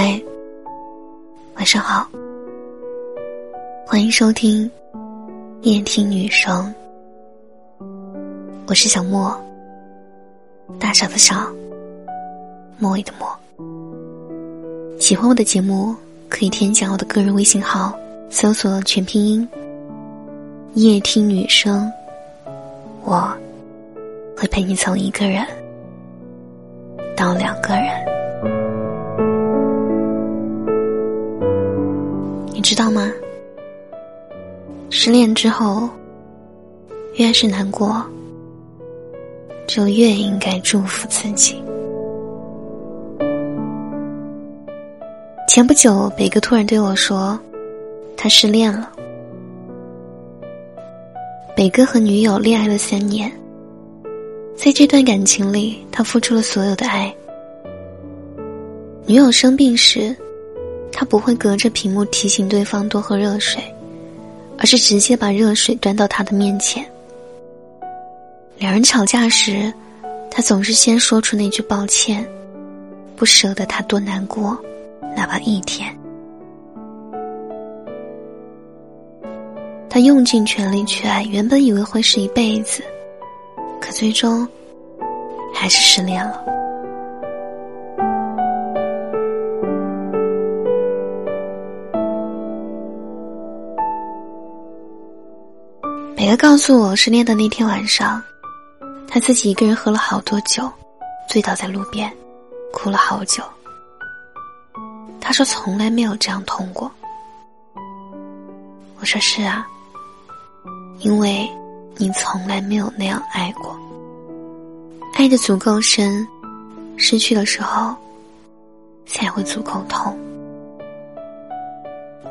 嗨，晚上好，欢迎收听夜听女生，我是小莫，大小的傻，莫尾的莫。喜欢我的节目，可以添加我的个人微信号，搜索全拼音“夜听女生”，我会陪你从一个人到两个人。失恋之后，越是难过，就越应该祝福自己。前不久，北哥突然对我说，他失恋了。北哥和女友恋爱了三年，在这段感情里，他付出了所有的爱。女友生病时。他不会隔着屏幕提醒对方多喝热水，而是直接把热水端到他的面前。两人吵架时，他总是先说出那句抱歉，不舍得他多难过，哪怕一天。他用尽全力去爱，原本以为会是一辈子，可最终还是失恋了。北哥告诉我，失恋的那天晚上，他自己一个人喝了好多酒，醉倒在路边，哭了好久。他说从来没有这样痛过。我说是啊，因为你从来没有那样爱过，爱的足够深，失去的时候才会足够痛。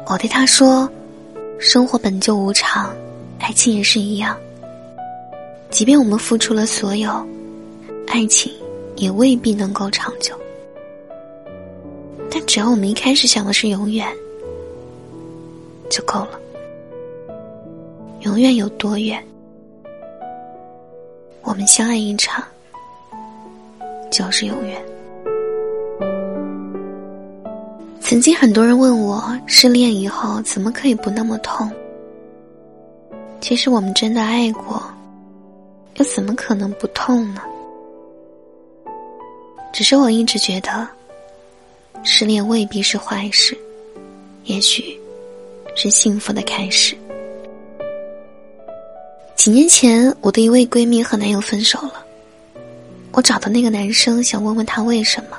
我对他说，生活本就无常。爱情也是一样，即便我们付出了所有，爱情也未必能够长久。但只要我们一开始想的是永远，就够了。永远有多远？我们相爱一场，就是永远。曾经很多人问我，失恋以后怎么可以不那么痛？其实我们真的爱过，又怎么可能不痛呢？只是我一直觉得，失恋未必是坏事，也许是幸福的开始。几年前，我的一位闺蜜和男友分手了，我找到那个男生，想问问他为什么。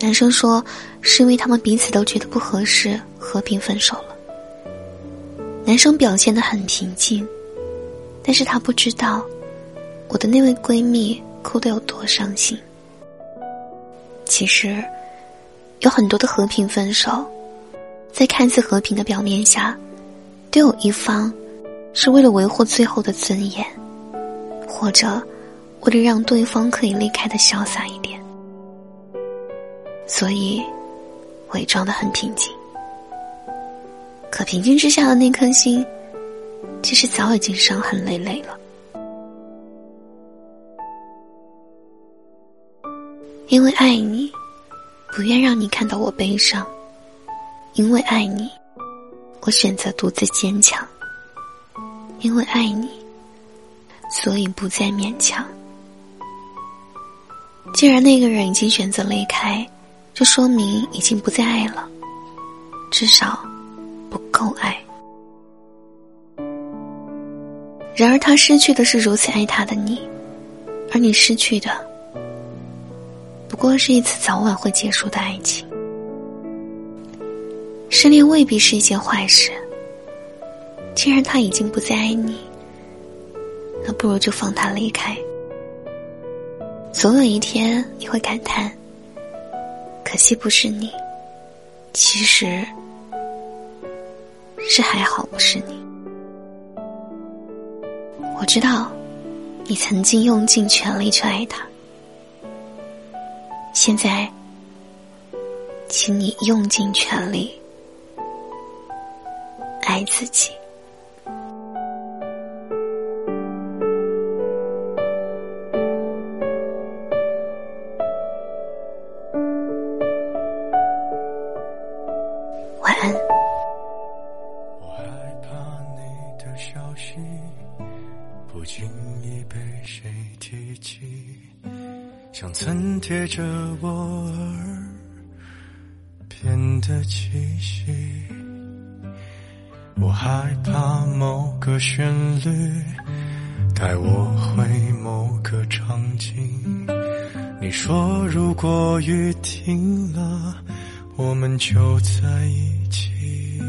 男生说，是因为他们彼此都觉得不合适，和平分手了。男生表现的很平静，但是他不知道，我的那位闺蜜哭得有多伤心。其实，有很多的和平分手，在看似和平的表面下，都有一方是为了维护最后的尊严，或者为了让对方可以离开的潇洒一点，所以伪装的很平静。可平静之下的那颗心，其实早已经伤痕累累了。因为爱你，不愿让你看到我悲伤；因为爱你，我选择独自坚强；因为爱你，所以不再勉强。既然那个人已经选择离开，就说明已经不再爱了，至少。不够爱，然而他失去的是如此爱他的你，而你失去的不过是一次早晚会结束的爱情。失恋未必是一件坏事，既然他已经不再爱你，那不如就放他离开。总有一天你会感叹，可惜不是你，其实。是还好不是你，我知道，你曾经用尽全力去爱他，现在，请你用尽全力爱自己。晚安。着我耳边的气息。我害怕某个旋律带我回某个场景。你说如果雨停了，我们就在一起。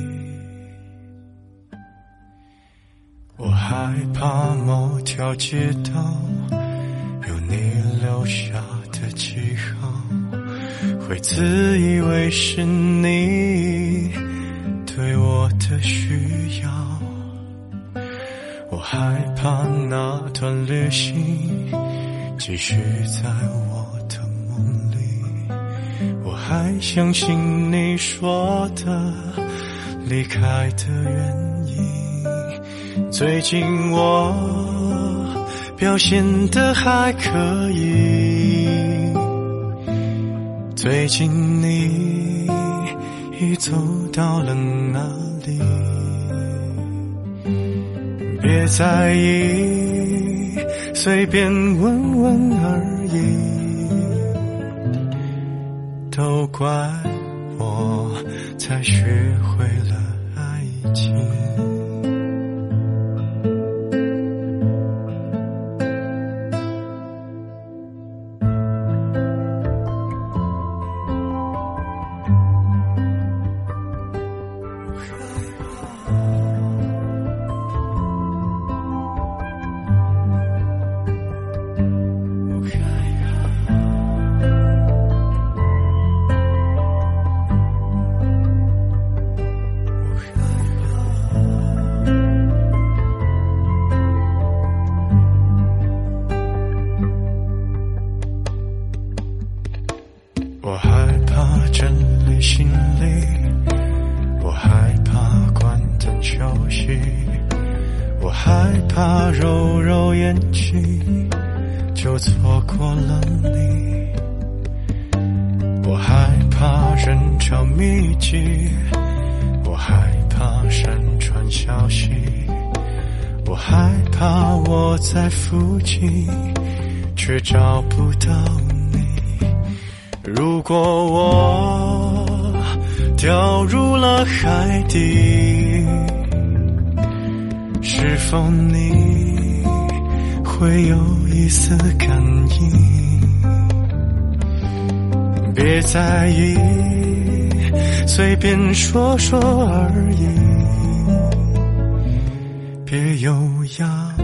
我害怕某条街道有你留下的记号，会自以为是你对我的需要。我害怕那段旅行继续在我的梦里，我还相信你说的离开的原因。最近我表现的还可以，最近你已走到了哪里？别在意，随便问问而已。都怪我才学会了爱情。我害怕整理行李，我害怕关灯休息，我害怕揉揉眼睛就错过了你，我害怕人潮密集，我害怕山川消息，我害怕我在附近却找不到。如果我掉入了海底，是否你会有一丝感应？别在意，随便说说而已，别有压力，